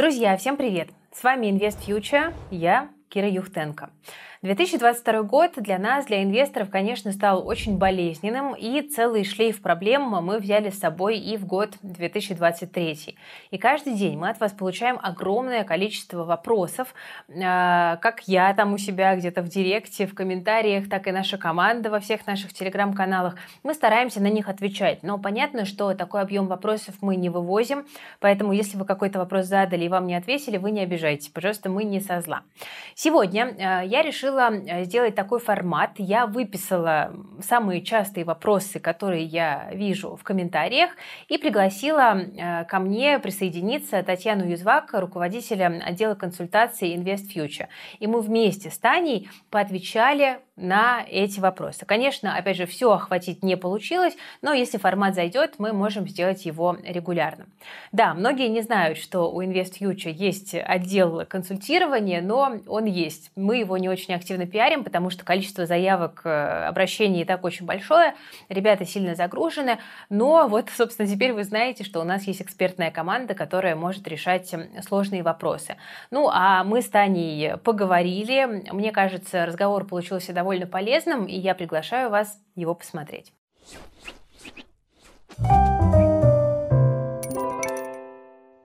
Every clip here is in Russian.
Друзья, всем привет! С вами Invest Future, я Кира Юхтенко. 2022 год для нас, для инвесторов, конечно, стал очень болезненным, и целый шлейф проблем мы взяли с собой и в год 2023. И каждый день мы от вас получаем огромное количество вопросов, а, как я там у себя где-то в директе, в комментариях, так и наша команда во всех наших телеграм-каналах. Мы стараемся на них отвечать, но понятно, что такой объем вопросов мы не вывозим, поэтому если вы какой-то вопрос задали и вам не ответили, вы не обижайтесь, пожалуйста, мы не со зла. Сегодня а, я решила решила э, сделать такой формат. Я выписала самые частые вопросы, которые я вижу в комментариях, и пригласила э, ко мне присоединиться Татьяну Юзвак, руководителя отдела консультации Invest Future. И мы вместе с Таней поотвечали на эти вопросы. Конечно, опять же, все охватить не получилось, но если формат зайдет, мы можем сделать его регулярно. Да, многие не знают, что у Invest Future есть отдел консультирования, но он есть. Мы его не очень активно пиарим, потому что количество заявок, э, обращений и так очень большое, ребята сильно загружены, но вот, собственно, теперь вы знаете, что у нас есть экспертная команда, которая может решать сложные вопросы. Ну, а мы с Таней поговорили, мне кажется, разговор получился довольно довольно полезным, и я приглашаю вас его посмотреть.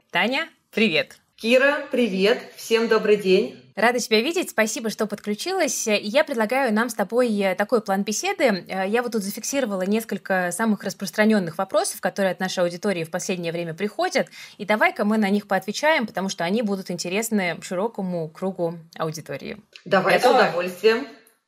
Таня, привет! Кира, привет! Всем добрый день! Рада тебя видеть, спасибо, что подключилась. И я предлагаю нам с тобой э, такой план беседы. Э, я вот тут зафиксировала несколько самых распространенных вопросов, которые от нашей аудитории в последнее время приходят. И давай-ка мы на них поотвечаем, потому что они будут интересны широкому кругу аудитории. Давай, Готова? с удовольствием.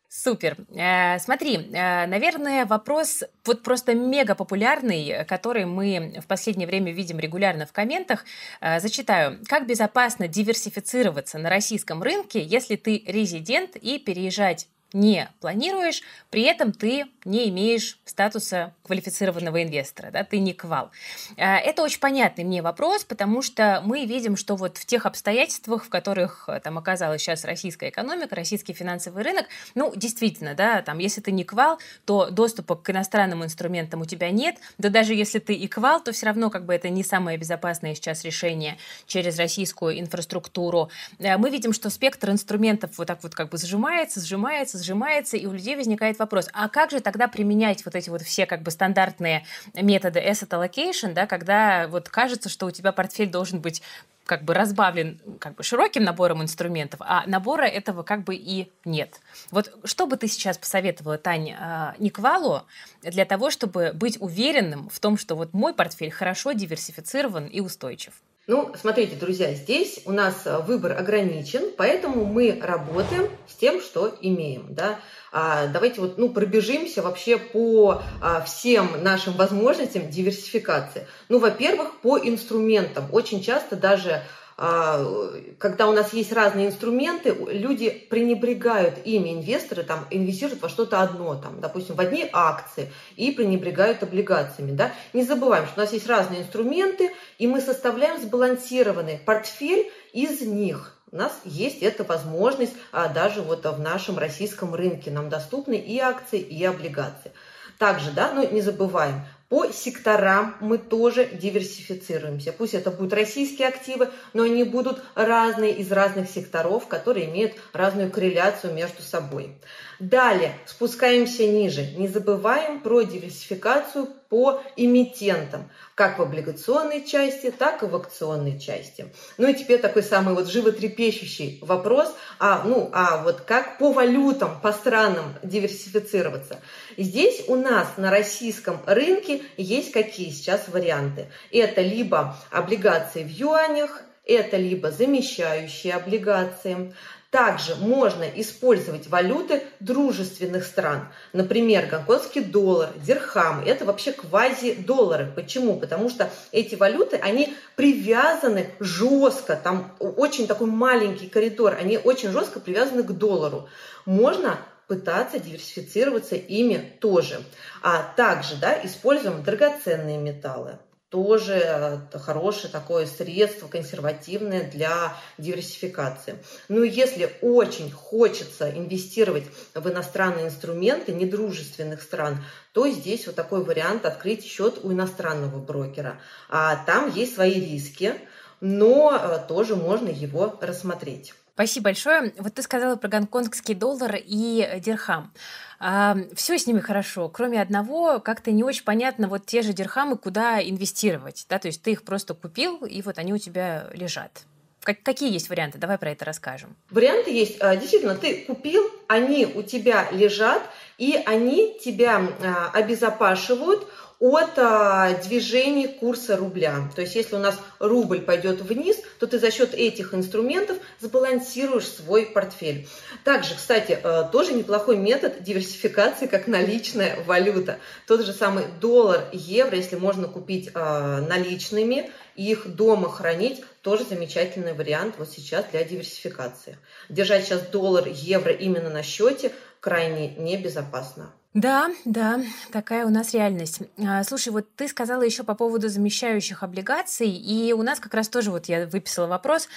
Супер. Э, смотри, э, наверное, вопрос вот просто мега популярный, который мы в последнее время видим регулярно в комментах. Э, зачитаю. Как безопасно диверсифицироваться на российском рынке, если ты резидент и переезжать не планируешь, при этом ты не имеешь статуса квалифицированного инвестора, да, ты не квал. А, это очень понятный мне вопрос, потому что мы видим, что вот в тех обстоятельствах, в которых э, там оказалась сейчас российская экономика, российский финансовый рынок, ну, действительно, да, там, если ты не квал, то доступа к иностранным инструментам у тебя нет, да даже если ты и квал, то все равно как бы это не самое безопасное сейчас решение через российскую инфраструктуру. Э, мы видим, что спектр инструментов вот так вот как бы сжимается, сжимается, сжимается, и у людей возникает вопрос, а как же тогда применять вот эти вот все как бы стандартные методы asset allocation, да, когда вот кажется, что у тебя портфель должен быть как бы разбавлен как бы широким набором инструментов, а набора этого как бы и нет. Вот что бы ты сейчас посоветовала, Таня, а, Никвалу для того, чтобы быть уверенным в том, что вот мой портфель хорошо диверсифицирован и устойчив? Ну, смотрите, друзья, здесь у нас э, выбор ограничен, поэтому мы работаем с тем, что имеем. Да? А, давайте вот, ну, пробежимся вообще по а, всем нашим возможностям диверсификации. Ну, во-первых, по инструментам. Очень часто даже когда у нас есть разные инструменты, люди пренебрегают ими, инвесторы там инвестируют во что-то одно, там, допустим, в одни акции и пренебрегают облигациями. Да? Не забываем, что у нас есть разные инструменты, и мы составляем сбалансированный портфель из них. У нас есть эта возможность а, даже вот в нашем российском рынке. Нам доступны и акции, и облигации. Также, да, ну не забываем, по секторам мы тоже диверсифицируемся. Пусть это будут российские активы, но они будут разные из разных секторов, которые имеют разную корреляцию между собой. Далее спускаемся ниже. Не забываем про диверсификацию по эмитентам, как в облигационной части, так и в акционной части. Ну и теперь такой самый вот животрепещущий вопрос, а, ну, а вот как по валютам, по странам диверсифицироваться. Здесь у нас на российском рынке есть какие сейчас варианты. Это либо облигации в юанях, это либо замещающие облигации, также можно использовать валюты дружественных стран. Например, гонконгский доллар, дирхам. Это вообще квази-доллары. Почему? Потому что эти валюты, они привязаны жестко. Там очень такой маленький коридор. Они очень жестко привязаны к доллару. Можно пытаться диверсифицироваться ими тоже. А также да, используем драгоценные металлы тоже э, хорошее такое средство консервативное для диверсификации. Ну и если очень хочется инвестировать в иностранные инструменты недружественных стран, то здесь вот такой вариант открыть счет у иностранного брокера. А там есть свои риски, но тоже можно его рассмотреть. Спасибо большое. Вот ты сказала про гонконгский доллар и дирхам. А, все с ними хорошо, кроме одного, как-то не очень понятно вот те же дирхамы, куда инвестировать. Да? То есть ты их просто купил, и вот они у тебя лежат. Как, какие есть варианты? Давай про это расскажем. Варианты есть. А, действительно, ты купил, они у тебя лежат, и они тебя а, обезопашивают от а, движения курса рубля. То есть если у нас рубль пойдет вниз, то ты за счет этих инструментов сбалансируешь свой портфель. Также, кстати, а, тоже неплохой метод диверсификации, как наличная валюта. Тот же самый доллар, евро, если можно купить а, наличными, их дома хранить, тоже замечательный вариант вот сейчас для диверсификации. Держать сейчас доллар, евро именно на счете крайне небезопасно. Да, да, такая у нас реальность. А, слушай, вот ты сказала еще по поводу замещающих облигаций, и у нас как раз тоже вот я выписала вопрос,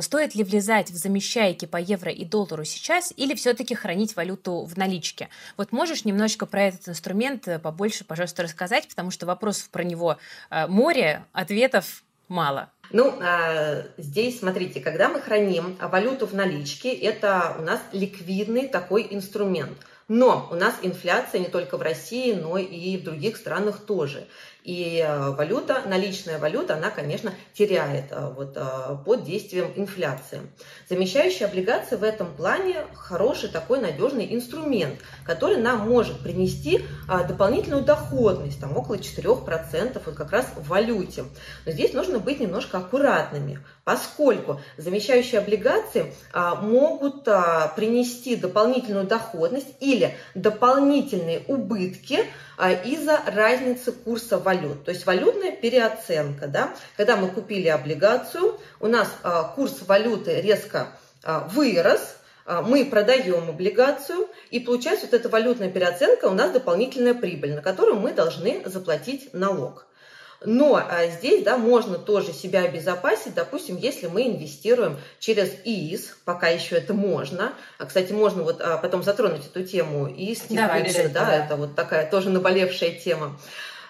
стоит ли влезать в замещайки по евро и доллару сейчас, или все-таки хранить валюту в наличке? Вот можешь немножечко про этот инструмент э, побольше, пожалуйста, рассказать, потому что вопросов про него э, море, ответов мало. Ну, а, здесь, смотрите, когда мы храним валюту в наличке, это у нас ликвидный такой инструмент – но у нас инфляция не только в России, но и в других странах тоже. И э, валюта, наличная валюта, она, конечно, теряет э, вот, э, под действием инфляции. Замещающие облигации в этом плане хороший такой надежный инструмент, который нам может принести дополнительную доходность, там около 4%, вот как раз в валюте. Но здесь нужно быть немножко аккуратными, поскольку замещающие облигации могут принести дополнительную доходность или дополнительные убытки из-за разницы курса валют. То есть валютная переоценка. Да? Когда мы купили облигацию, у нас а, курс валюты резко а, вырос, а, мы продаем облигацию, и получается вот эта валютная переоценка у нас дополнительная прибыль, на которую мы должны заплатить налог. Но а, здесь да, можно тоже себя обезопасить, допустим, если мы инвестируем через ИИС, пока еще это можно. А, кстати, можно вот а, потом затронуть эту тему ИИС, Давай, да, да, это вот такая тоже наболевшая тема.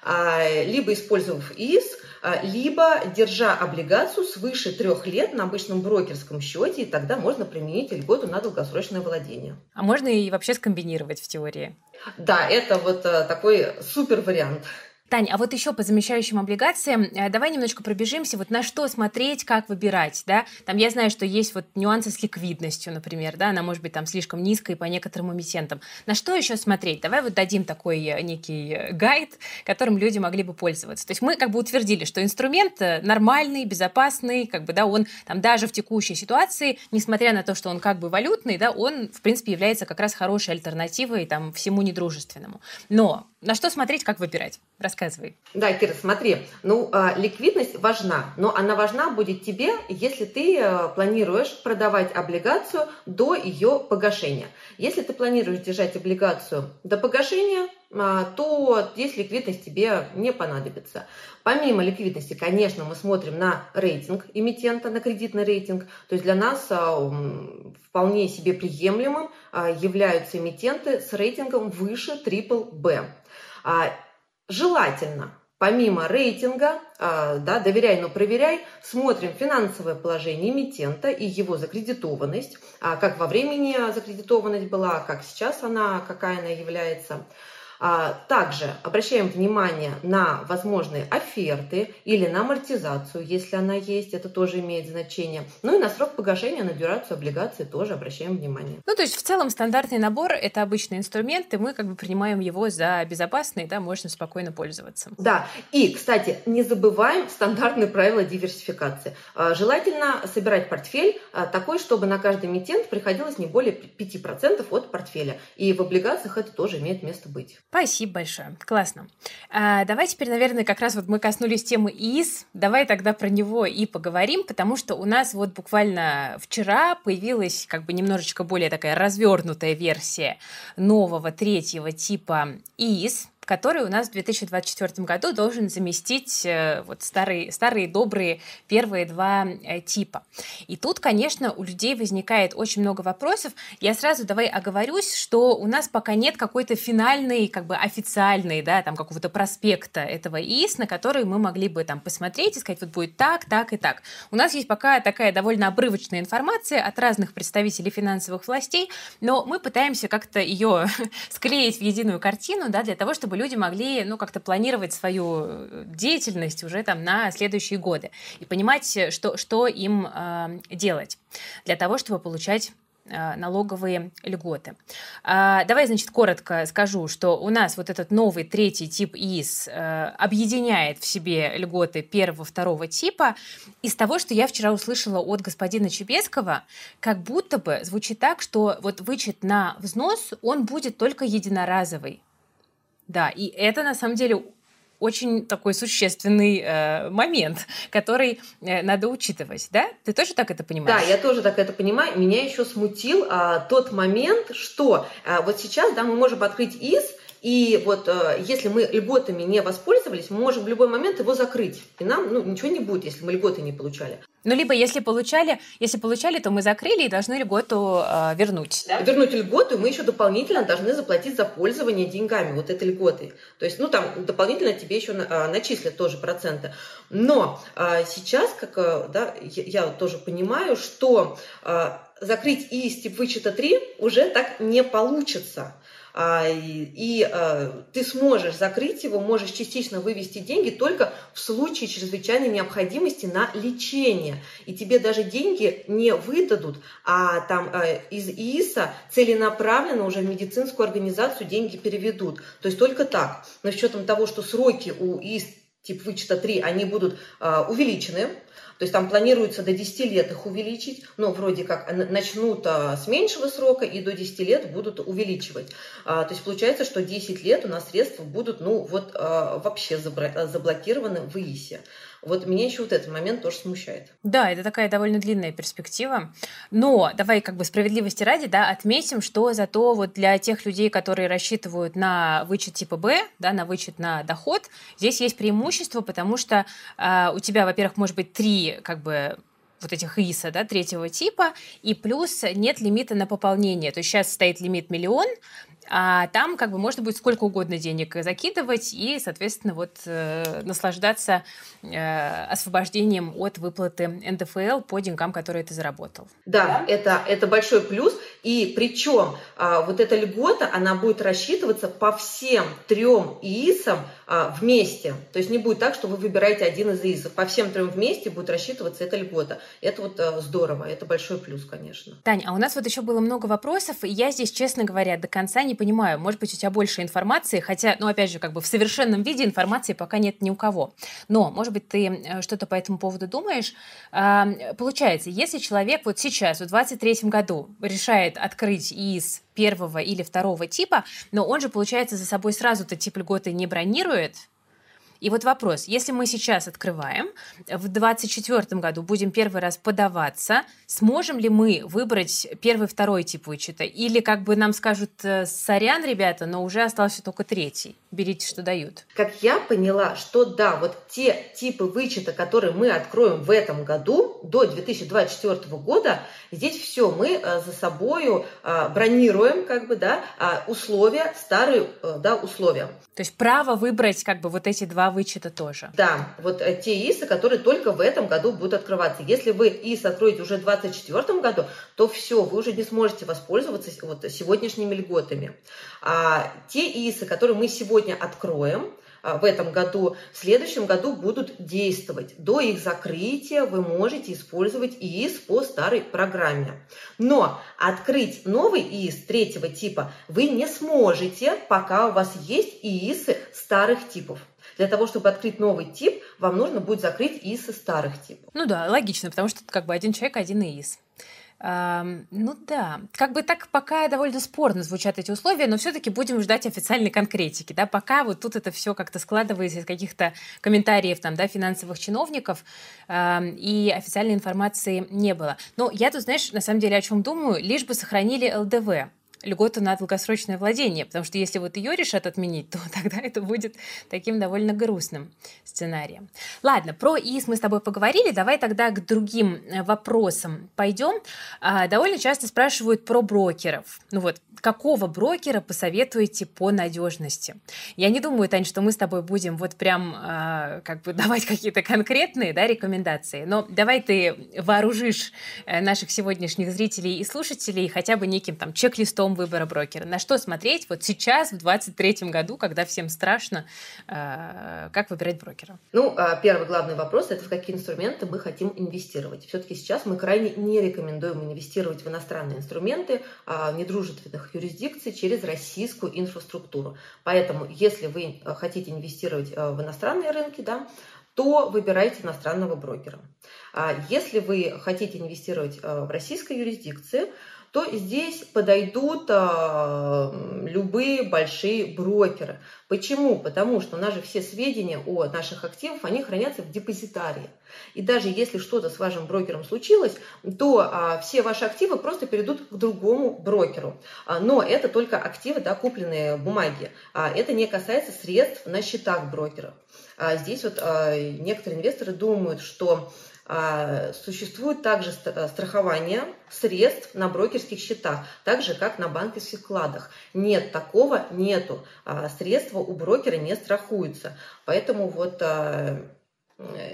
А, либо использовав ИИС, а, либо держа облигацию свыше трех лет на обычном брокерском счете, и тогда можно применить льготу на долгосрочное владение. А можно и вообще скомбинировать в теории? Да, это вот э, такой супер вариант. Тань, а вот еще по замещающим облигациям, э, давай немножко пробежимся, вот на что смотреть, как выбирать, да? Там я знаю, что есть вот нюансы с ликвидностью, например, да, она может быть там слишком низкой по некоторым эмитентам. На что еще смотреть? Давай вот дадим такой э, некий э, гайд, которым люди могли бы пользоваться. То есть мы как бы утвердили, что инструмент нормальный, безопасный, как бы, да, он там даже в текущей ситуации, несмотря на то, что он как бы валютный, да, он, в принципе, является как раз хорошей альтернативой там всему недружественному. Но на что смотреть, как выбирать? Рассказывай. Да, Кира, смотри, ну, э, ликвидность важна, но она важна будет тебе, если ты э, планируешь продавать облигацию до ее погашения. Если ты планируешь держать облигацию до погашения, то здесь ликвидность тебе не понадобится. Помимо ликвидности, конечно, мы смотрим на рейтинг эмитента, на кредитный рейтинг. То есть для нас вполне себе приемлемым являются эмитенты с рейтингом выше BBB. А, желательно помимо рейтинга, а, да, доверяй, но проверяй, смотрим финансовое положение эмитента и его закредитованность, а, как во времени закредитованность была, как сейчас она, какая она является. А, также обращаем внимание на возможные оферты или на амортизацию, если она есть, это тоже имеет значение. Ну и на срок погашения, на дюрацию облигации тоже обращаем внимание. Ну то есть в целом стандартный набор – это обычный инструмент, и мы как бы принимаем его за безопасный, да, можно спокойно пользоваться. Да, и, кстати, не забываем стандартные правила диверсификации. А, желательно собирать портфель а, такой, чтобы на каждый эмитент приходилось не более 5% от портфеля. И в облигациях это тоже имеет место быть. Спасибо большое. Классно. А, давай теперь, наверное, как раз вот мы коснулись темы ИИС. Давай тогда про него и поговорим, потому что у нас вот буквально вчера появилась как бы немножечко более такая развернутая версия нового третьего типа ИИС, который у нас в 2024 году должен заместить э, вот старые, старые добрые первые два э, типа. И тут, конечно, у людей возникает очень много вопросов. Я сразу давай оговорюсь, что у нас пока нет какой-то финальной, как бы официальной, да, там какого-то проспекта этого ИИС, на который мы могли бы там посмотреть и сказать, вот будет так, так и так. У нас есть пока такая довольно обрывочная информация от разных представителей финансовых властей, но мы пытаемся как-то ее склеить в единую картину, да, для того, чтобы люди могли, ну, как-то планировать свою э, деятельность уже там на следующие годы и понимать, что, что им э, делать для того, чтобы получать Э, налоговые льготы. А, давай, значит, коротко скажу, что у нас вот этот новый третий тип ИИС э, объединяет в себе льготы первого, второго типа. Из того, что я вчера услышала от господина Чебескова, как будто бы звучит так, что вот вычет на взнос, он будет только единоразовый. Да, и это на самом деле очень такой существенный э, момент, который э, надо учитывать, да? Ты тоже так это понимаешь? Да, я тоже так это понимаю. Меня еще смутил а, тот момент, что а, вот сейчас, да, мы можем открыть ИС, и вот э, если мы льготами не воспользовались, мы можем в любой момент его закрыть. И нам ну, ничего не будет, если мы льготы не получали. Ну, либо если получали, если получали, то мы закрыли и должны льготу э, вернуть. Да? Вернуть льготу, мы еще дополнительно должны заплатить за пользование деньгами, вот этой льготой. То есть, ну, там дополнительно тебе еще э, начислят тоже проценты. Но э, сейчас, как э, да, я, я тоже понимаю, что э, закрыть ИИС тип вычета 3 уже так не получится. А, и а, ты сможешь закрыть его, можешь частично вывести деньги только в случае чрезвычайной необходимости на лечение. И тебе даже деньги не выдадут, а там а, из ИИСа целенаправленно уже в медицинскую организацию деньги переведут. То есть только так. Но с учетом того, что сроки у ИИС тип вычета 3, они будут увеличены, то есть там планируется до 10 лет их увеличить, но вроде как начнут а, с меньшего срока и до 10 лет будут увеличивать. А, то есть получается, что 10 лет у нас средства будут ну, вот, а, вообще заблокированы в ИИСе. Вот меня еще вот этот момент тоже смущает. Да, это такая довольно длинная перспектива. Но давай как бы справедливости ради, да, отметим, что зато вот для тех людей, которые рассчитывают на вычет типа Б, да, на вычет на доход, здесь есть преимущество, потому что э, у тебя, во-первых, может быть три как бы вот этих ИСа, да, третьего типа, и плюс нет лимита на пополнение. То есть сейчас стоит лимит миллион, а там как бы можно будет сколько угодно денег закидывать и, соответственно, вот э, наслаждаться э, освобождением от выплаты НДФЛ по деньгам, которые ты заработал. Да, да? Это, это большой плюс. И причем э, вот эта льгота, она будет рассчитываться по всем трем ИИСам э, вместе. То есть не будет так, что вы выбираете один из ИИСов. По всем трем вместе будет рассчитываться эта льгота. Это вот э, здорово, это большой плюс, конечно. Таня, а у нас вот еще было много вопросов, и я здесь, честно говоря, до конца не понимаю, может быть, у тебя больше информации, хотя, ну, опять же, как бы в совершенном виде информации пока нет ни у кого. Но, может быть, ты э, что-то по этому поводу думаешь. Получается, если человек вот сейчас, в 23 году, решает открыть из первого или второго типа, но он же, получается, за собой сразу-то тип льготы не бронирует, и вот вопрос, если мы сейчас открываем, в 2024 году будем первый раз подаваться, сможем ли мы выбрать первый, второй тип вычета? Или как бы нам скажут, э, сорян, ребята, но уже остался только третий, берите, что дают? Как я поняла, что да, вот те типы вычета, которые мы откроем в этом году, до 2024 года, здесь все, мы э, за собою э, бронируем, как бы, да, условия, старые, да, условия. То есть право выбрать как бы вот эти два вычета тоже. Да, вот э, те ИСы, которые только в этом году будут открываться. Если вы ИС откроете уже в 2024 году, то все, вы уже не сможете воспользоваться вот сегодняшними льготами. А те ИСы, которые мы сегодня откроем, а, в этом году, в следующем году будут действовать. До их закрытия вы можете использовать ИИС по старой программе. Но открыть новый ИИС третьего типа вы не сможете, пока у вас есть ИИСы старых типов. Для того, чтобы открыть новый тип, вам нужно будет закрыть ИИСы старых типов. Ну да, логично, потому что как бы один человек, один ИИС. Ну да, как бы так пока довольно спорно звучат эти условия, но все-таки будем ждать официальной конкретики, да, пока вот тут это все как-то складывается из каких-то комментариев там, да, финансовых чиновников, и официальной информации не было. Но я тут, знаешь, на самом деле о чем думаю, лишь бы сохранили ЛДВ, льготу на долгосрочное владение, потому что если вот ее решат отменить, то тогда это будет таким довольно грустным сценарием. Ладно, про ИИС мы с тобой поговорили, давай тогда к другим э, вопросам пойдем. А, довольно часто спрашивают про брокеров. Ну вот, какого брокера посоветуете по надежности? Я не думаю, Тань, что мы с тобой будем вот прям э, как бы давать какие-то конкретные да, рекомендации, но давай ты вооружишь э, наших сегодняшних зрителей и слушателей хотя бы неким там чек-листом выбора брокера. На что смотреть вот сейчас, в 2023 году, когда всем страшно, э, как выбирать брокера? Ну, а, первый главный вопрос – это в какие инструменты мы хотим инвестировать. Все-таки сейчас мы крайне не рекомендуем инвестировать в иностранные инструменты а, недружественных юрисдикций через российскую инфраструктуру. Поэтому, если вы э, хотите инвестировать э, в иностранные рынки, да, то выбирайте иностранного брокера. А если вы хотите инвестировать э, в российской юрисдикции, то здесь подойдут а, любые большие брокеры. Почему? Потому что у нас же все сведения о наших активах, они хранятся в депозитарии. И даже если что-то с вашим брокером случилось, то а, все ваши активы просто перейдут к другому брокеру. А, но это только активы, да, купленные бумаги. А, это не касается средств на счетах брокеров. А, здесь вот некоторые инвесторы думают, что существует также э, страхование средств на брокерских счетах, так же, как на банковских вкладах. Нет, такого нету. А, средства у брокера не страхуются. Поэтому вот а,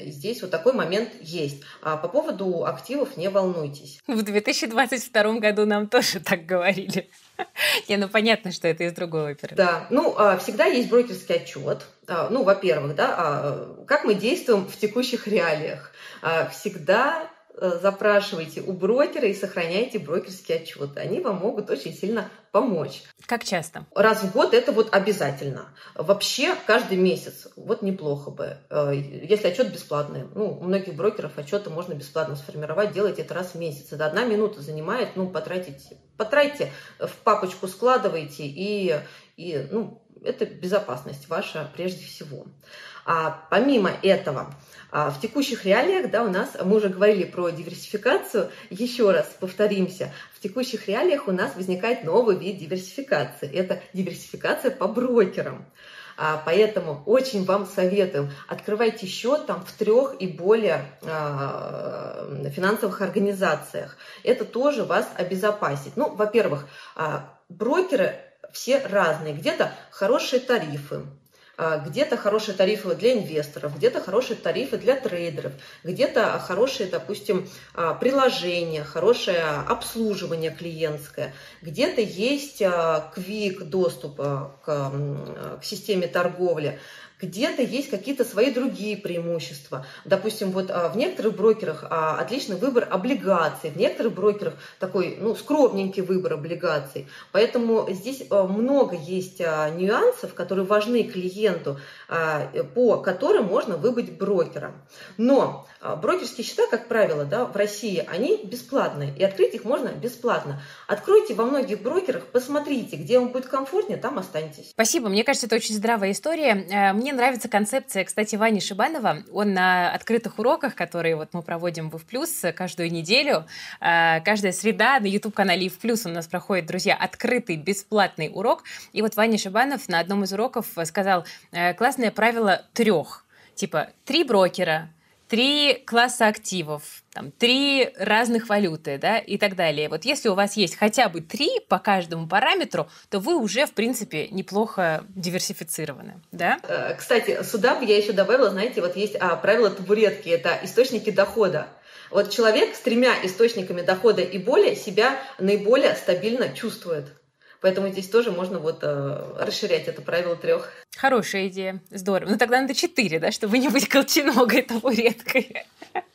здесь вот такой момент есть. А по поводу активов не волнуйтесь. В 2022 году нам тоже так говорили. Не, ну понятно, что это из другой оперы. Да, ну всегда есть брокерский отчет. Ну, во-первых, да, как мы действуем в текущих реалиях. А, всегда запрашивайте у брокера и сохраняйте брокерские отчеты. Они вам могут очень сильно помочь. Как часто? Раз в год это вот обязательно. Вообще каждый месяц. Вот неплохо бы. Э, если отчет бесплатный. Ну, у многих брокеров отчеты можно бесплатно сформировать. Делайте это раз в месяц. Это одна минута занимает. Ну, потратите, потратите, в папочку складывайте и, и ну, это безопасность ваша прежде всего. А помимо этого, а в текущих реалиях, да, у нас, мы уже говорили про диверсификацию, еще раз повторимся, в текущих реалиях у нас возникает новый вид диверсификации. Это диверсификация по брокерам. А, поэтому очень вам советуем, открывайте счет там в трех и более а, финансовых организациях. Это тоже вас обезопасит. Ну, во-первых, брокеры все разные. Где-то хорошие тарифы, где-то хорошие тарифы для инвесторов, где-то хорошие тарифы для трейдеров, где-то хорошие, допустим, а, приложения, хорошее обслуживание клиентское, где-то есть квик доступ к, к системе торговли, где-то есть какие-то свои другие преимущества. Допустим, вот а, в некоторых брокерах а, отличный выбор облигаций, в некоторых брокерах такой ну, скромненький выбор облигаций. Поэтому здесь а, много есть нюансов, которые важны клиенту, по которым можно выбрать брокера. Но брокерские счета, как правило, да, в России, они бесплатные, и открыть их можно бесплатно. Откройте во многих брокерах, посмотрите, где вам будет комфортнее, там останьтесь. Спасибо, мне кажется, это очень здравая история. Э, нравится концепция, кстати, Вани Шибанова. Он на открытых уроках, которые вот мы проводим в Плюс каждую неделю, э, каждая среда на YouTube-канале в Плюс у нас проходит, друзья, открытый бесплатный урок. И вот Ваня Шибанов на одном из уроков сказал э, классное правило трех. Типа, три брокера, три класса активов, там, три разных валюты, да, и так далее. Вот если у вас есть хотя бы три по каждому параметру, то вы уже, в принципе, неплохо диверсифицированы, да? Э, кстати, сюда бы я еще добавила, знаете, вот есть а, правило табуретки, это источники дохода. Вот человек с тремя источниками дохода и более себя наиболее стабильно чувствует. Поэтому здесь тоже можно вот э, расширять это правило трех. Хорошая идея. Здорово. Ну тогда надо четыре, да, чтобы не быть колченогой табуреткой.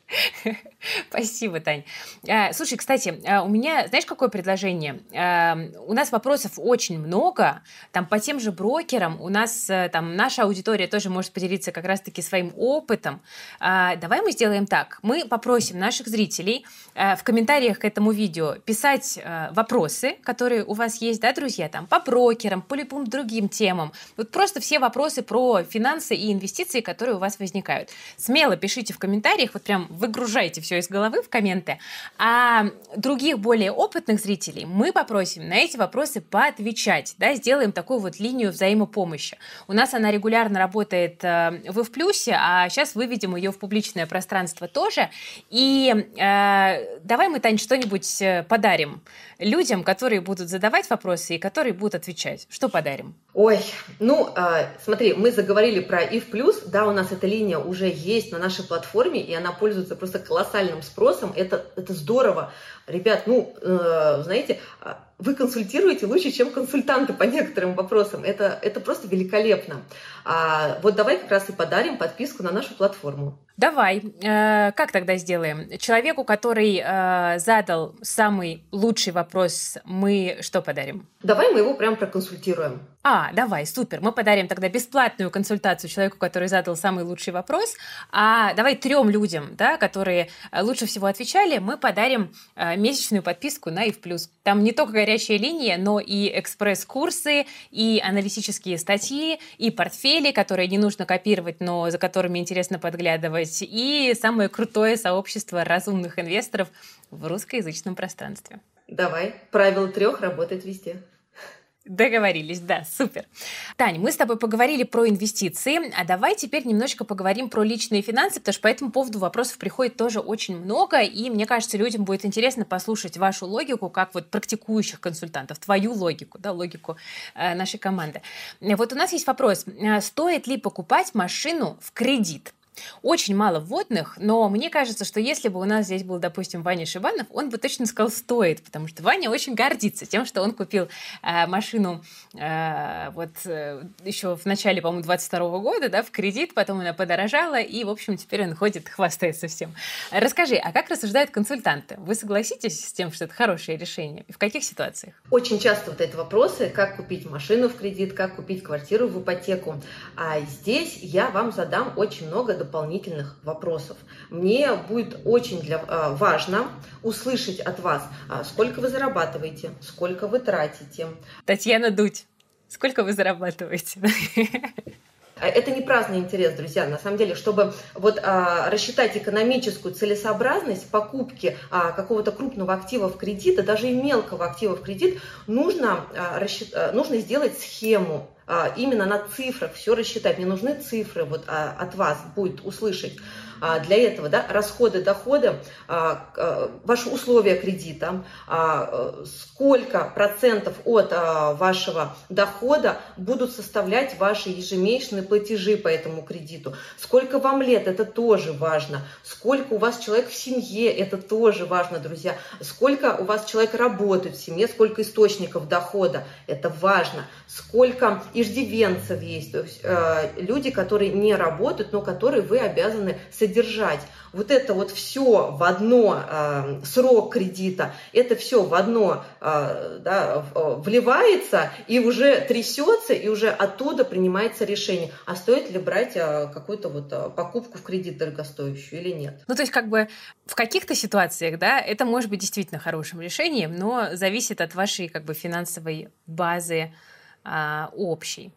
Спасибо, Тань. А, слушай, кстати, а, у меня, знаешь, какое предложение? А, у нас вопросов очень много, там по тем же брокерам, у нас э, там наша аудитория тоже может поделиться как раз-таки своим опытом. Давай мы сделаем так, мы попросим наших зрителей э, в комментариях к этому видео писать э, вопросы, которые у вас есть, да, друзья, там по брокерам, по любым другим темам. Вот просто все вопросы про финансы и инвестиции, которые у вас возникают. Смело пишите в комментариях, вот прям выгружайте все из головы в комменты. А других более опытных зрителей мы попросим на эти вопросы поотвечать, да, сделаем такую вот линию взаимопомощи. У нас она регулярно работает э, в в плюсе, а сейчас выведем ее в публичное пространство тоже. И э, давай мы, Тань, что-нибудь э, подарим людям, которые будут задавать вопросы и которые будут отвечать. Что подарим? Ой, ну, э, смотри, мы заговорили про ИФ+, да, у нас эта линия уже есть на нашей платформе, и она пользуется просто колоссальным спросом, это, это здорово. Ребят, ну, э, знаете, а, вы консультируете лучше, чем консультанты по некоторым вопросам. Это, это просто великолепно. А, вот давай как раз и подарим подписку на нашу платформу. Давай. Э, как тогда сделаем? Человеку, который э, задал самый лучший вопрос, мы что подарим? Давай мы его прям проконсультируем. А, давай, супер. Мы подарим тогда бесплатную консультацию человеку, который задал самый лучший вопрос. А давай трем людям, да, которые лучше всего отвечали, мы подарим э, месячную подписку на IF+. Там не только горячая линия, но и экспресс-курсы, и аналитические статьи, и портфели, которые не нужно копировать, но за которыми интересно подглядывать и самое крутое сообщество разумных инвесторов в русскоязычном пространстве. Давай, правило трех работает везде. Договорились, да, супер. Тань, мы с тобой поговорили про инвестиции, а давай теперь немножечко поговорим про личные финансы, потому что по этому поводу вопросов приходит тоже очень много, и мне кажется, людям будет интересно послушать вашу логику, как вот практикующих консультантов, твою логику, да, логику э, нашей команды. Вот у нас есть вопрос, э, стоит ли покупать машину в кредит? Очень мало вводных, но мне кажется, что если бы у нас здесь был, допустим, Ваня Шибанов, он бы точно сказал «стоит», потому что Ваня очень гордится тем, что он купил э, машину э, вот э, еще в начале, по-моему, 22 года, да, в кредит, потом она подорожала, и, в общем, теперь он ходит, хвастается всем. Расскажи, а как рассуждают консультанты? Вы согласитесь с тем, что это хорошее решение? И в каких ситуациях? Очень часто вот эти вопросы, как купить машину в кредит, как купить квартиру в ипотеку. А здесь я вам задам очень много дополнительных вопросов. Мне будет очень для, а, важно услышать от вас, а, сколько вы зарабатываете, сколько вы тратите. Татьяна Дудь, сколько вы зарабатываете? А, это не праздный интерес, друзья. На самом деле, чтобы вот а, рассчитать экономическую целесообразность покупки а, какого-то крупного актива в кредит, а даже и мелкого актива в кредит, нужно, а, рассчит... нужно сделать схему именно на цифрах все рассчитать. Мне нужны цифры вот а, от вас будет услышать. А, для этого да, расходы, доходы, а, ваши условия кредита, а, сколько процентов от вашего дохода будут составлять ваши ежемесячные платежи по этому кредиту, сколько вам лет, это тоже важно, сколько у вас человек в семье, это тоже важно, друзья, сколько у вас человек работает в семье, сколько источников дохода, это важно, сколько иждивенцев есть, то есть люди, которые не работают, но которые вы обязаны содержать содержать. Вот это вот все в одно э, срок кредита, это все в одно э, да, э, вливается и уже трясется, и уже оттуда принимается решение, а стоит ли брать э, какую-то вот э, покупку в кредит дорогостоящую или нет. Ну, то есть как бы в каких-то ситуациях, да, это может быть действительно хорошим решением, но зависит от вашей как бы финансовой базы э, общей.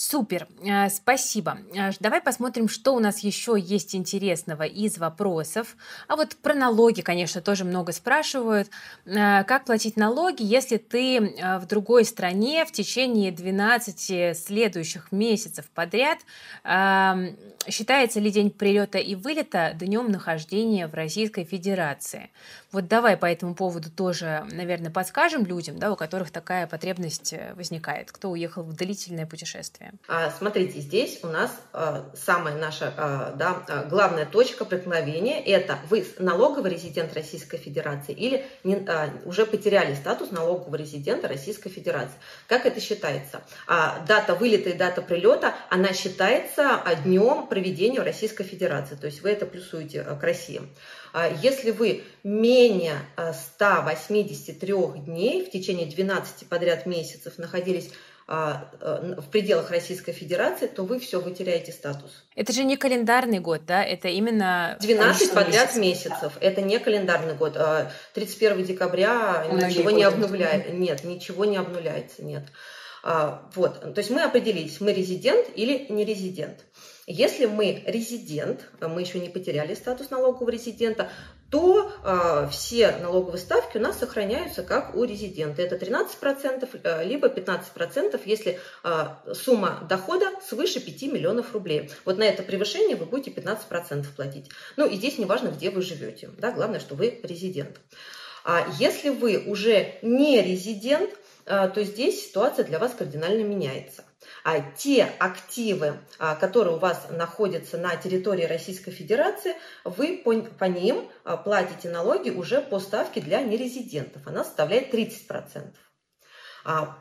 Супер, э, спасибо. Э, давай посмотрим, что у нас еще есть интересного из вопросов. А вот про налоги, конечно, тоже много спрашивают. Э, как платить налоги, если ты в другой стране в течение 12 следующих месяцев подряд? Эм, считается ли день прилета и вылета днем нахождения в Российской Федерации? Вот давай по этому поводу тоже, наверное, подскажем людям, да, у которых такая потребность возникает, кто уехал в длительное путешествие. А, смотрите, здесь у нас а, самая наша а, да, главная точка преткновения – это вы налоговый резидент Российской Федерации или не, уже потеряли статус налогового резидента Российской Федерации. Как это считается? Дата вылета и дата прилета, она считается днем проведения в Российской Федерации, то есть вы это плюсуете к России. Если вы менее 183 дней в течение 12 подряд месяцев находились в пределах Российской Федерации, то вы все, вы теряете статус. Это же не календарный год, да? Это именно... 12 подряд месяцев. месяцев. Это не календарный год. 31 а декабря Многие ничего не обнуляется. Нет, ничего не обнуляется, нет. А, вот, то есть мы определились, мы резидент или не резидент. Если мы резидент, мы еще не потеряли статус налогового резидента, то э, все налоговые ставки у нас сохраняются как у резидента. Это 13%, э, либо 15%, если э, сумма дохода свыше 5 миллионов рублей. Вот на это превышение вы будете 15% платить. Ну и здесь не важно, где вы живете. Да, главное, что вы резидент. А если вы уже не резидент, э, то здесь ситуация для вас кардинально меняется а те активы, а, которые у вас находятся на территории Российской Федерации, вы по, по ним а, платите налоги уже по ставке для нерезидентов. Она составляет 30%. А,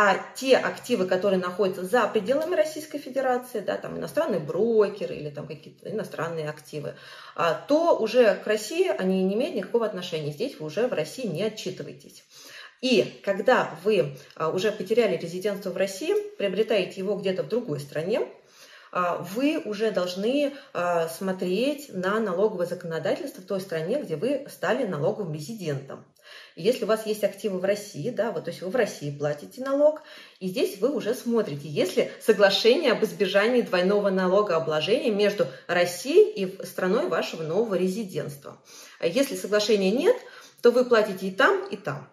а те активы, которые находятся за пределами Российской Федерации, да, там иностранные брокеры или там какие-то иностранные активы, а, то уже к России они не имеют никакого отношения. Здесь вы уже в России не отчитываетесь. И когда вы а, уже потеряли резидентство в России, приобретаете его где-то в другой стране, а, вы уже должны а, смотреть на налоговое законодательство в той стране, где вы стали налоговым резидентом. Если у вас есть активы в России, да, вот, то есть вы в России платите налог, и здесь вы уже смотрите, есть ли соглашение об избежании двойного налогообложения между Россией и страной вашего нового резидентства. Если соглашения нет, то вы платите и там, и там.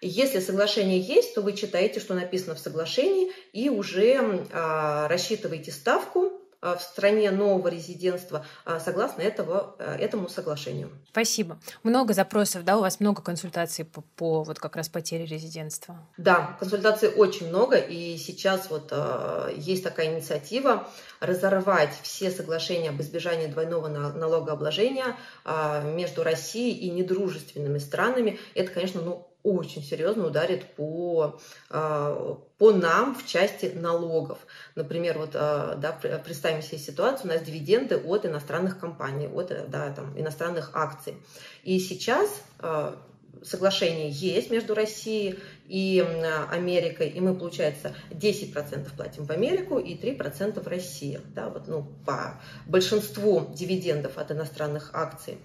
Если соглашение есть, то вы читаете, что написано в соглашении, и уже а, рассчитываете ставку а, в стране нового резидентства а, согласно этого, этому соглашению. Спасибо. Много запросов, да, у вас много консультаций по, по вот как раз потере резидентства? Да, консультаций очень много, и сейчас вот есть такая инициатива разорвать все соглашения об избежании двойного налогообложения между Россией и недружественными странами. Это, конечно, ну, очень серьезно ударит по, а, по нам в части налогов. Например, вот, а, да, представим себе ситуацию, у нас дивиденды от иностранных компаний, от да, там, иностранных акций. И сейчас а, соглашение есть между Россией и Америкой, и мы, получается, 10% платим в Америку и 3% в Россию. Да, вот, ну, по большинству дивидендов от иностранных акций.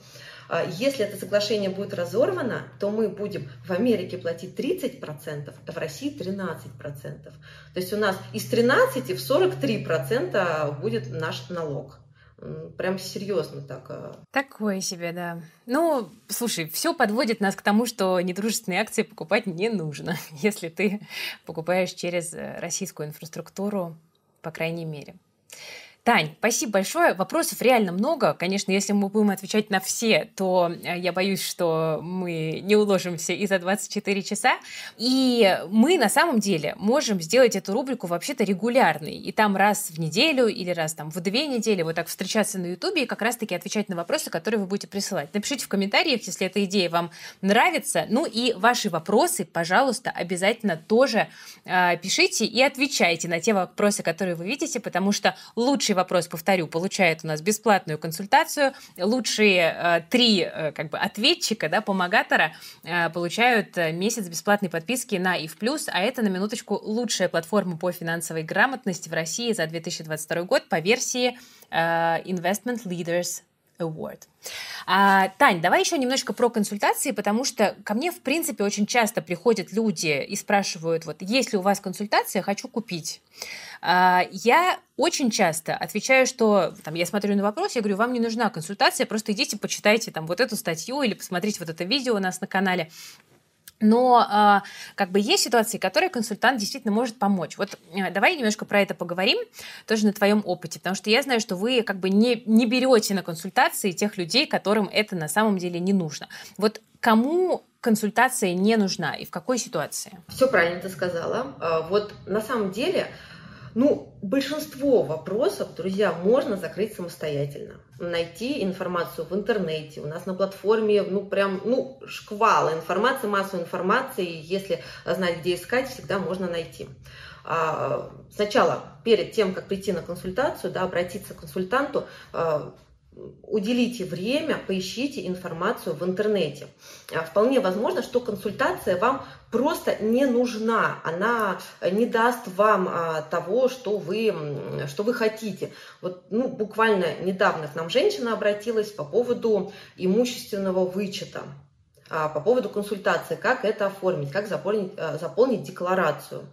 А если это соглашение будет разорвано, то мы будем в Америке платить 30%, а в России 13%. То есть у нас из 13 в 43% будет наш налог. Прям серьезно так. А. Такое себе, да. Ну, слушай, все подводит нас к тому, что недружественные акции покупать не нужно, если ты покупаешь через э, российскую инфраструктуру, по крайней мере. Тань, спасибо большое. Вопросов реально много. Конечно, если мы будем отвечать на все, то э, я боюсь, что мы не уложимся и за 24 часа. И мы на самом деле можем сделать эту рубрику вообще-то регулярной. И там раз в неделю или раз там в две недели вот так встречаться на Ютубе и как раз-таки отвечать на вопросы, которые вы будете присылать. Напишите в комментариях, если эта идея вам нравится. Ну и ваши вопросы, пожалуйста, обязательно тоже э, пишите и отвечайте на те вопросы, которые вы видите, потому что лучше Следующий вопрос, повторю, получает у нас бесплатную консультацию. Лучшие э, три э, как бы ответчика, да, помогатора э, получают месяц бесплатной подписки на ИФ+, а это, на минуточку, лучшая платформа по финансовой грамотности в России за 2022 год по версии Investment Leaders Award. А, Тань, давай еще немножко про консультации, потому что ко мне, в принципе, очень часто приходят люди и спрашивают, вот, есть ли у вас консультация, хочу купить. А, я очень часто отвечаю, что там, я смотрю на вопрос, я говорю, вам не нужна консультация, просто идите, почитайте там вот эту статью или посмотрите вот это видео у нас на канале. Но а, как бы есть ситуации, которые консультант действительно может помочь. Вот э, давай немножко про это поговорим, тоже на твоем опыте, потому что я знаю, что вы как бы не, не берете на консультации тех людей, которым это на самом деле не нужно. Вот кому консультация не нужна и в какой ситуации? Все правильно ты сказала. А, вот на самом деле ну, большинство вопросов, друзья, можно закрыть самостоятельно. Найти информацию в интернете. У нас на платформе, ну, прям, ну, шквал информации, массу информации. Если знать, где искать, всегда можно найти. А, сначала, перед тем, как прийти на консультацию, да, обратиться к консультанту, а, уделите время, поищите информацию в интернете. А, вполне возможно, что консультация вам просто не нужна, она не даст вам а, того, что вы, что вы хотите. Вот, ну, буквально недавно к нам женщина обратилась по поводу имущественного вычета, а, по поводу консультации, как это оформить, как заполнить, заполнить декларацию.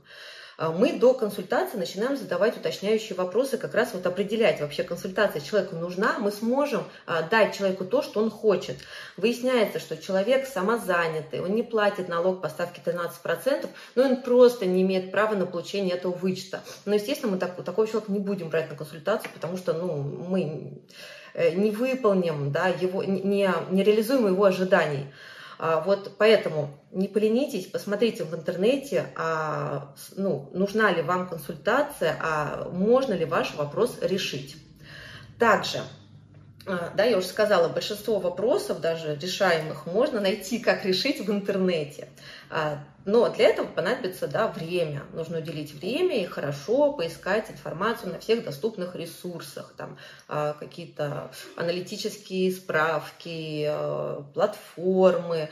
А, мы до консультации начинаем задавать уточняющие вопросы, как раз вот определять, вообще консультация человеку нужна, мы сможем а, дать человеку то, что он хочет. Выясняется, что человек самозанятый, он не платит налог по ставке 13%, но он просто не имеет права на получение этого вычета. Но, естественно, мы так, такого человека не будем брать на консультацию, потому что ну, мы э, не выполним, да, его, не, не реализуем его ожиданий. А, вот поэтому не поленитесь, посмотрите в интернете, а, ну, нужна ли вам консультация, а можно ли ваш вопрос решить. Также а, да, я уже сказала, большинство вопросов, даже решаемых, можно найти, как решить в интернете. А, но для этого понадобится да, время. Нужно уделить время и хорошо поискать информацию на всех доступных ресурсах. Там а, какие-то аналитические справки, а, платформы,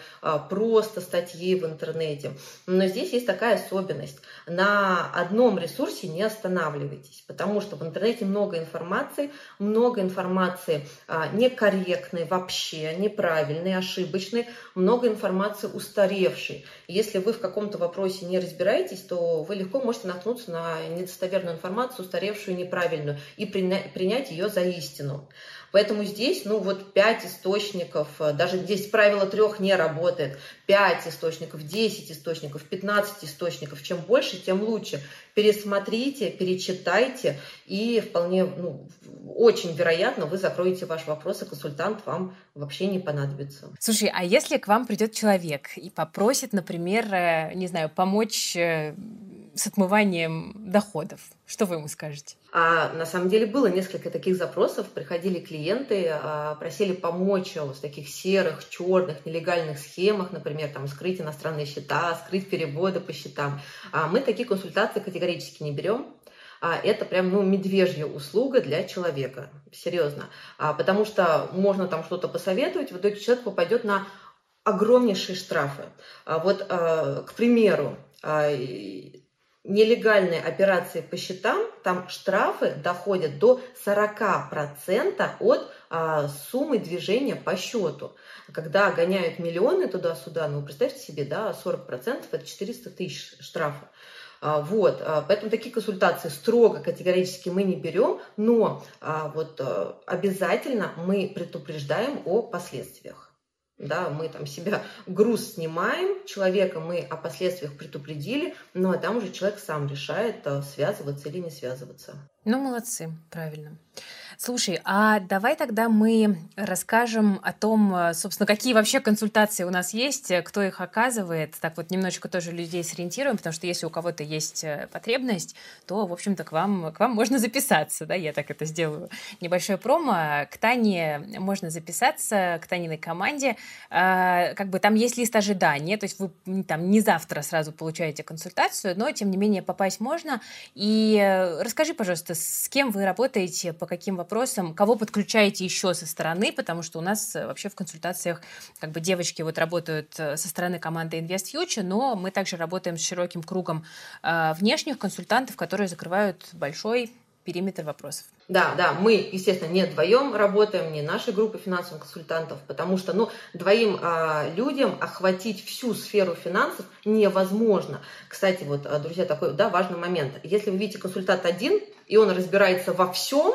просто статьи в интернете. Но здесь есть такая особенность. На одном ресурсе не останавливайтесь, потому что в интернете много информации, много информации некорректной вообще, неправильной, ошибочной, много информации устаревшей. Если вы в каком-то вопросе не разбираетесь, то вы легко можете наткнуться на недостоверную информацию, устаревшую, неправильную, и принять ее за истину. Поэтому здесь, ну вот пять источников, э, даже здесь правило трех не работает, пять источников, 10 источников, 15 источников, чем больше, тем лучше. Пересмотрите, перечитайте, и вполне, ну, очень вероятно, вы закроете ваш вопрос, и консультант вам вообще не понадобится. Слушай, а если к вам придет человек и попросит, например, э, не знаю, помочь э, с отмыванием доходов. Что вы ему скажете? А, на самом деле было несколько таких запросов. Приходили клиенты, а, просили помочь в таких серых, черных, нелегальных схемах, например, там, скрыть иностранные счета, скрыть переводы по счетам. А мы такие консультации категорически не берем. А это прям ну, медвежья услуга для человека, серьезно. А, потому что можно там что-то посоветовать, в итоге человек попадет на огромнейшие штрафы. А вот, а, к примеру, а, нелегальные операции по счетам, там штрафы доходят до 40% от а, суммы движения по счету. Когда гоняют миллионы туда-сюда, ну, представьте себе, да, 40% это 400 тысяч штрафа. А, вот, а, поэтому такие консультации строго, категорически мы не берем, но а, вот обязательно мы предупреждаем о последствиях да, мы там себя груз снимаем, человека мы о последствиях предупредили, ну а там уже человек сам решает, связываться или не связываться. Ну, молодцы, правильно. Слушай, а давай тогда мы расскажем о том, э, собственно, какие вообще консультации у нас есть, э, кто их оказывает. Так вот, немножечко тоже людей сориентируем, потому что если у кого-то есть э, потребность, то, в общем-то, к вам, к вам можно записаться, да, я так это сделаю. Небольшое промо. К Тане можно записаться, к Таниной команде. Как бы там есть лист ожидания, то есть вы там не завтра сразу получаете консультацию, но, тем не менее, попасть можно. И расскажи, пожалуйста, с кем вы работаете, по каким вопросам вопросом, кого подключаете еще со стороны, потому что у нас э, вообще в консультациях как бы девочки вот работают э, со стороны команды Invest Future, но мы также работаем с широким кругом э, внешних консультантов, которые закрывают большой периметр вопросов. Да, да, мы, естественно, не вдвоем работаем, не нашей группы финансовых консультантов, потому что, ну, двоим а, людям охватить всю сферу финансов невозможно. Кстати, вот, друзья, такой, да, важный момент. Если вы видите консультант один, и он разбирается во всем,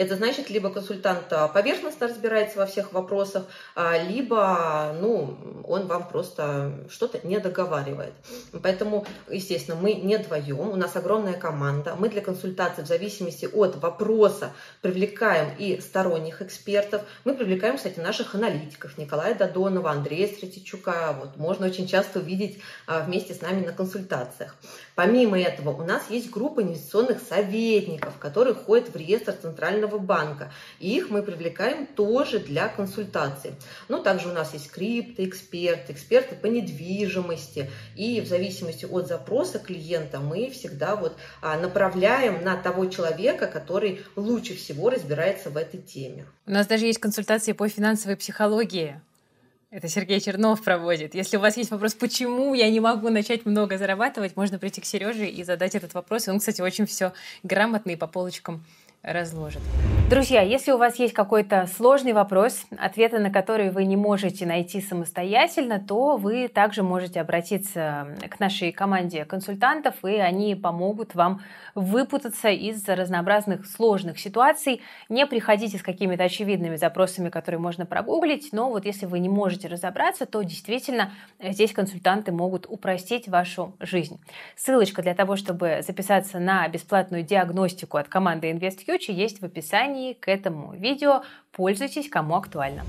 это значит, либо консультант а, поверхностно разбирается во всех вопросах, а, либо ну, он вам просто что-то не договаривает. Поэтому, естественно, мы не вдвоем, у нас огромная команда. Мы для консультации в зависимости от вопроса привлекаем и сторонних экспертов. Мы привлекаем, кстати, наших аналитиков Николая Додонова, Андрея Стратичука. Вот, можно очень часто увидеть а, вместе с нами на консультациях. Помимо этого, у нас есть группа инвестиционных советников, которые ходят в реестр Центрального Центрального банка. И их мы привлекаем тоже для консультаций. Ну, также у нас есть криптоэксперты, эксперты по недвижимости. И в зависимости от запроса клиента мы всегда вот а, направляем на того человека, который лучше всего разбирается в этой теме. У нас даже есть консультации по финансовой психологии. Это Сергей Чернов проводит. Если у вас есть вопрос, почему я не могу начать много зарабатывать, можно прийти к Сереже и задать этот вопрос. Он, кстати, очень все грамотно и по полочкам разложит. Друзья, если у вас есть какой-то сложный вопрос, ответы на который вы не можете найти самостоятельно, то вы также можете обратиться к нашей команде консультантов, и они помогут вам выпутаться из разнообразных сложных ситуаций. Не приходите с какими-то очевидными запросами, которые можно прогуглить, но вот если вы не можете разобраться, то действительно здесь консультанты могут упростить вашу жизнь. Ссылочка для того, чтобы записаться на бесплатную диагностику от команды InvestQ Future есть в описании к этому видео. Пользуйтесь, кому актуально.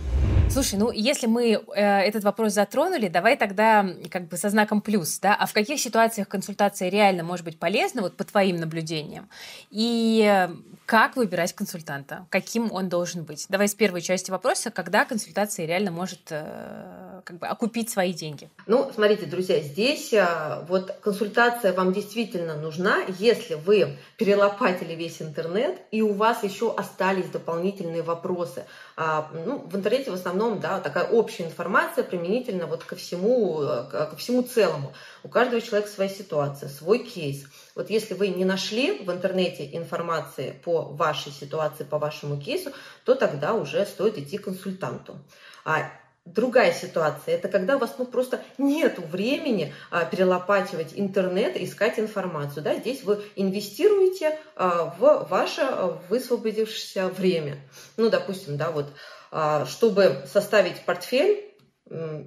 Слушай, ну если мы э, этот вопрос затронули, давай тогда как бы со знаком плюс, да, а в каких ситуациях консультация реально может быть полезна, вот по твоим наблюдениям, и как выбирать консультанта, каким он должен быть? Давай с первой части вопроса, когда консультация реально может э, как бы окупить свои деньги. Ну, смотрите, друзья, здесь э, вот консультация вам действительно нужна, если вы перелопатили весь интернет и у вас еще остались дополнительные вопросы. А, ну, в интернете в основном да, такая общая информация применительно вот ко всему, ко всему целому. У каждого человека своя ситуация, свой кейс. Вот если вы не нашли в интернете информации по вашей ситуации, по вашему кейсу, то тогда уже стоит идти к консультанту. А Другая ситуация – это когда у вас ну, просто нет времени а, перелопачивать интернет, искать информацию. Да? Здесь вы инвестируете а, в ваше высвободившееся время. Ну, допустим, да, вот, а, чтобы составить портфель,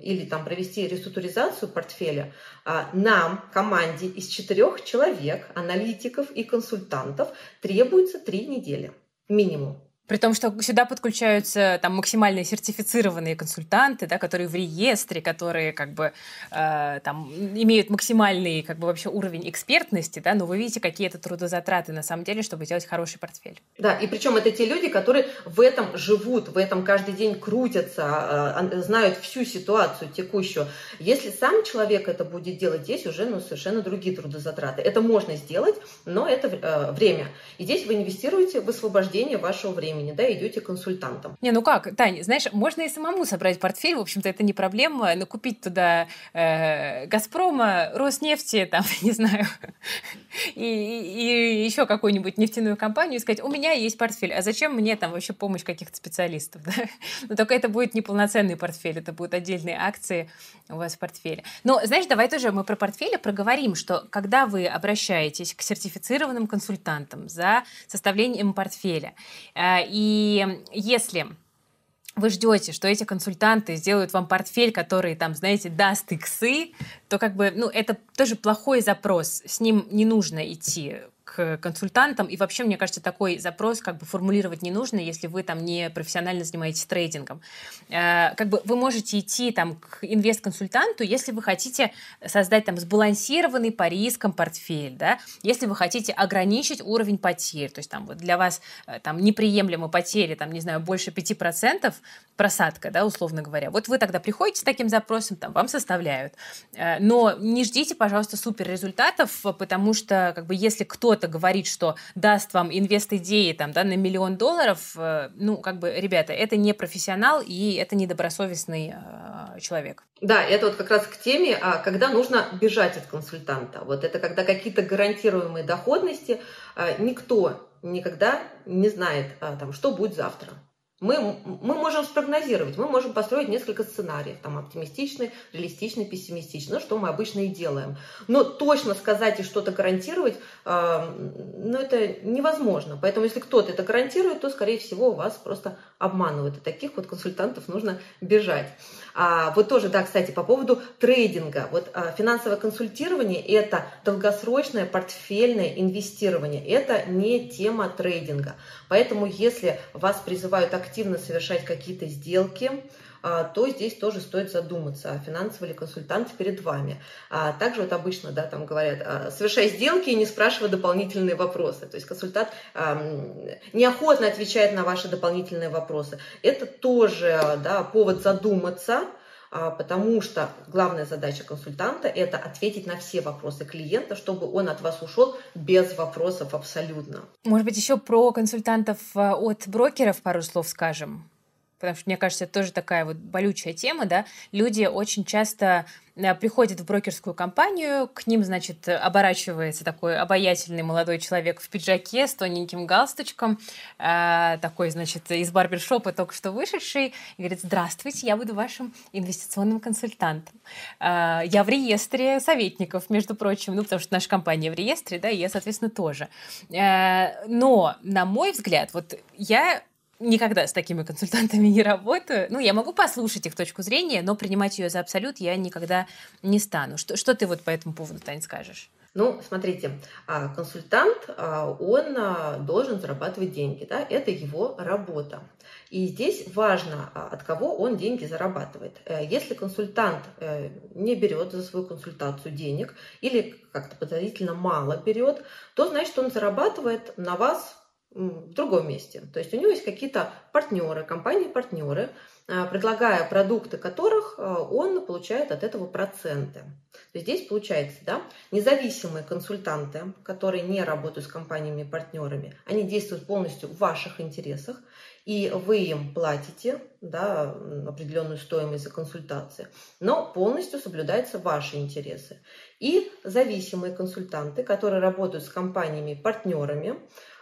или там провести реструктуризацию портфеля, а, нам, команде из четырех человек, аналитиков и консультантов, требуется три недели минимум. При том, что сюда подключаются там максимально сертифицированные консультанты, да, которые в реестре, которые как бы э, там имеют максимальный как бы вообще уровень экспертности, да, но вы видите, какие это трудозатраты на самом деле, чтобы сделать хороший портфель. Да, и причем это те люди, которые в этом живут, в этом каждый день крутятся, э, знают всю ситуацию текущую. Если сам человек это будет делать, здесь уже ну, совершенно другие трудозатраты. Это можно сделать, но это э, время. И здесь вы инвестируете в освобождение вашего времени времени, да, идете консультантом. Не, ну как, Таня, знаешь, можно и самому собрать портфель, в общем-то, это не проблема, но купить туда э, Газпрома, Роснефти, там, не знаю, и, и, и еще какую-нибудь нефтяную компанию и сказать, у меня есть портфель, а зачем мне там вообще помощь каких-то специалистов, да? Но только это будет неполноценный портфель, это будут отдельные акции у вас в портфеле. Но, знаешь, давай тоже мы про портфели проговорим, что когда вы обращаетесь к сертифицированным консультантам за составлением портфеля, э, и если вы ждете, что эти консультанты сделают вам портфель, который, там, знаете, даст иксы, то как бы, ну, это тоже плохой запрос. С ним не нужно идти к консультантам. И вообще, мне кажется, такой запрос как бы формулировать не нужно, если вы там не профессионально занимаетесь трейдингом. Э, как бы вы можете идти там к инвест-консультанту, если вы хотите создать там сбалансированный по рискам портфель, да, если вы хотите ограничить уровень потерь, то есть там вот для вас э, там неприемлемы потери, там, не знаю, больше 5% просадка, да, условно говоря. Вот вы тогда приходите с таким запросом, там, вам составляют. Э, но не ждите, пожалуйста, супер результатов, потому что как бы если кто-то кто-то говорит, что даст вам инвест-идеи там, да, на миллион долларов, э, ну, как бы, ребята, это не профессионал и это недобросовестный э, человек. Да, это вот как раз к теме, а, когда нужно бежать от консультанта. Вот это когда какие-то гарантируемые доходности, а, никто никогда не знает, а, там, что будет завтра. Мы, мы можем спрогнозировать, мы можем построить несколько сценариев, там оптимистичный, реалистичный, пессимистичный, ну, что мы обычно и делаем. Но точно сказать и что-то гарантировать, э, ну, это невозможно. Поэтому если кто-то это гарантирует, то, скорее всего, вас просто обманывают. И таких вот консультантов нужно бежать. А, вот тоже, да, кстати, по поводу трейдинга. Вот а, финансовое консультирование – это долгосрочное портфельное инвестирование. Это не тема трейдинга. Поэтому, если вас призывают активно совершать какие-то сделки, то здесь тоже стоит задуматься, а финансовый ли консультант перед вами. А также вот обычно, да, там говорят, а, совершай сделки и не спрашивай дополнительные вопросы. То есть консультант неохотно отвечает на ваши дополнительные вопросы. Это тоже, да, повод задуматься, потому что главная задача консультанта – это ответить на все вопросы клиента, чтобы он от вас ушел без вопросов абсолютно. Может быть, еще про консультантов от брокеров пару слов скажем? Потому что, мне кажется, это тоже такая вот болючая тема, да, люди очень часто Э, приходит в брокерскую компанию, к ним, значит, оборачивается такой обаятельный молодой человек в пиджаке с тоненьким галстучком, э, такой, значит, из барбершопа только что вышедший, и говорит, здравствуйте, я буду вашим инвестиционным консультантом. Э, я в реестре советников, между прочим, ну, потому что наша компания в реестре, да, и я, соответственно, тоже. Э, но, на мой взгляд, вот я никогда с такими консультантами не работаю. Ну, я могу послушать их точку зрения, но принимать ее за абсолют я никогда не стану. Что, что ты вот по этому поводу, Тань, скажешь? Ну, смотрите, а, консультант, а, он а, должен зарабатывать деньги, да, это его работа. И здесь важно, от кого он деньги зарабатывает. Э, если консультант э, не берет за свою консультацию денег или как-то подозрительно мало берет, то значит он зарабатывает на вас в другом месте. То есть у него есть какие-то партнеры, компании-партнеры, а, предлагая продукты которых а, он получает от этого проценты. То есть здесь получается, да, независимые консультанты, которые не работают с компаниями-партнерами, они действуют полностью в ваших интересах, и вы им платите да, определенную стоимость за консультации, но полностью соблюдаются ваши интересы. И зависимые консультанты, которые работают с компаниями-партнерами,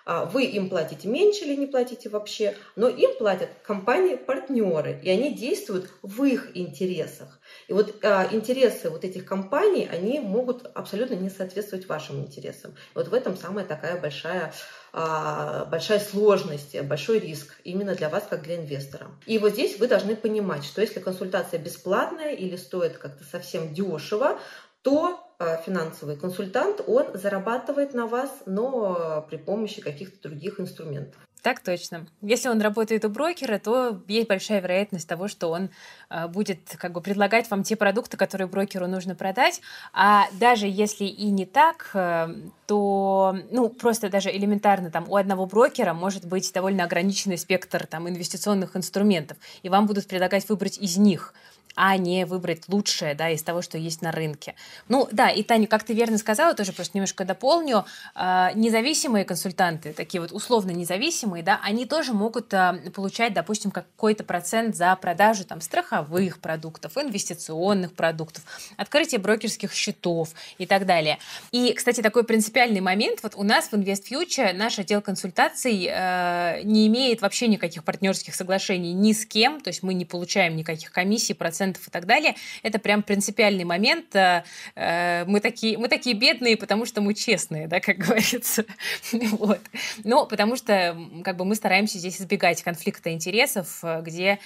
вы им платите меньше или не платите вообще, но им платят компании-партнеры, и они действуют в их интересах. И вот а, интересы вот этих компаний, они могут абсолютно не соответствовать вашим интересам. Вот в этом самая такая большая а, большая сложность, большой риск именно для вас, как для инвестора. И вот здесь вы должны понимать, что если консультация бесплатная или стоит как-то совсем дешево, то а, финансовый консультант, он зарабатывает на вас, но при помощи каких-то других инструментов. Так точно. Если он работает у брокера, то есть большая вероятность того, что он э, будет как бы предлагать вам те продукты, которые брокеру нужно продать. А даже если и не так, э, то ну просто даже элементарно там у одного брокера может быть довольно ограниченный спектр там инвестиционных инструментов, и вам будут предлагать выбрать из них а не выбрать лучшее, да, из того, что есть на рынке. Ну, да, и Таня, как ты верно сказала, тоже просто немножко дополню, э, независимые консультанты, такие вот условно независимые, да, они тоже могут э, получать, допустим, какой-то процент за продажу там страховых продуктов, инвестиционных продуктов, открытие брокерских счетов и так далее. И, кстати, такой принципиальный момент, вот у нас в InvestFuture наш отдел консультаций э, не имеет вообще никаких партнерских соглашений ни с кем, то есть мы не получаем никаких комиссий, процентов процентов и так далее. Это прям принципиальный момент. Э, э, мы такие, мы такие бедные, потому что мы честные, да, как говорится. вот. Но потому что как бы мы стараемся здесь избегать конфликта интересов, э, где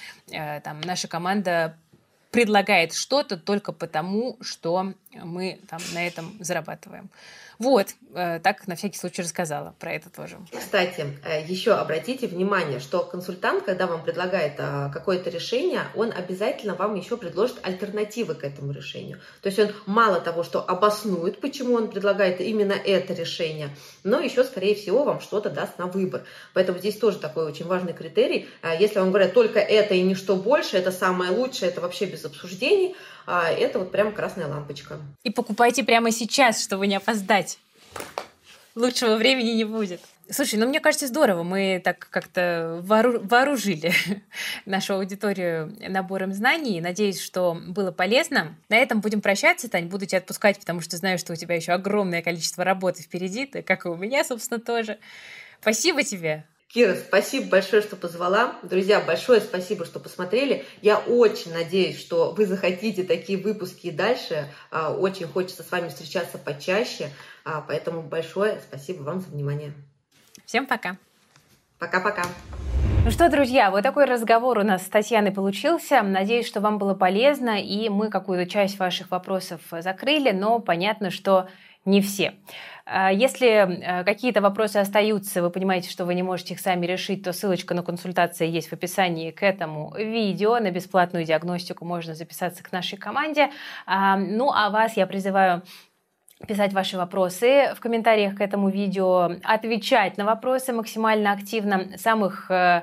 там наша команда предлагает что-то только потому, что мы там на этом зарабатываем. Вот, э, так на всякий случай рассказала про это тоже. Кстати, э, еще обратите внимание, что консультант, когда вам предлагает э, какое-то решение, он обязательно вам еще предложит альтернативы к этому решению. То есть он мало того, что обоснует, почему он предлагает именно это решение, но еще, скорее всего, вам что-то даст на выбор. Поэтому здесь тоже такой очень важный критерий. Если вам говорят только это и ничто больше, это самое лучшее, это вообще без обсуждений – а это вот прям красная лампочка. И покупайте прямо сейчас, чтобы не опоздать. Лучшего времени не будет. Слушай, ну мне кажется, здорово. Мы так как-то вооружили нашу аудиторию набором знаний. Надеюсь, что было полезно. На этом будем прощаться, Тань. Буду тебя отпускать, потому что знаю, что у тебя еще огромное количество работы впереди, как и у меня, собственно, тоже. Спасибо тебе. Кира, спасибо большое, что позвала. Друзья, большое спасибо, что посмотрели. Я очень надеюсь, что вы захотите такие выпуски и дальше. А, очень хочется с вами встречаться почаще. А, поэтому большое спасибо вам за внимание. Всем пока. Пока-пока. Ну что, друзья, вот такой разговор у нас с Татьяной получился. Надеюсь, что вам было полезно, и мы какую-то часть ваших вопросов закрыли, но понятно, что не все. А, если э, какие-то вопросы остаются, вы понимаете, что вы не можете их сами решить, то ссылочка на консультации есть в описании к этому видео. На бесплатную диагностику можно записаться к нашей команде. А, ну а вас я призываю писать ваши вопросы в комментариях к этому видео, отвечать на вопросы максимально активно. Самых э,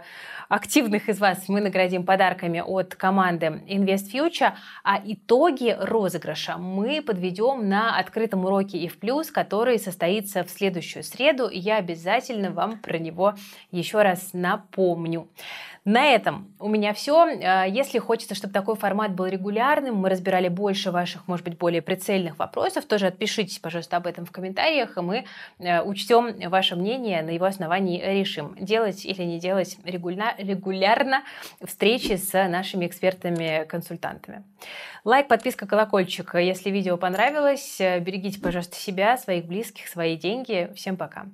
активных из вас мы наградим подарками от команды Invest Future, а итоги розыгрыша мы подведем на открытом уроке IF+, который состоится в следующую среду, и я обязательно вам про него еще раз напомню. На этом у меня все. Э, если хочется, чтобы такой формат был регулярным, мы разбирали больше ваших, может быть, более прицельных вопросов, тоже отпишитесь, пожалуйста, об этом в комментариях, и мы э, учтем ваше мнение, на его основании решим, делать или не делать регулярно встречи с нашими экспертами-консультантами. Лайк, подписка, колокольчик, если видео понравилось. Берегите, пожалуйста, себя, своих близких, свои деньги. Всем пока.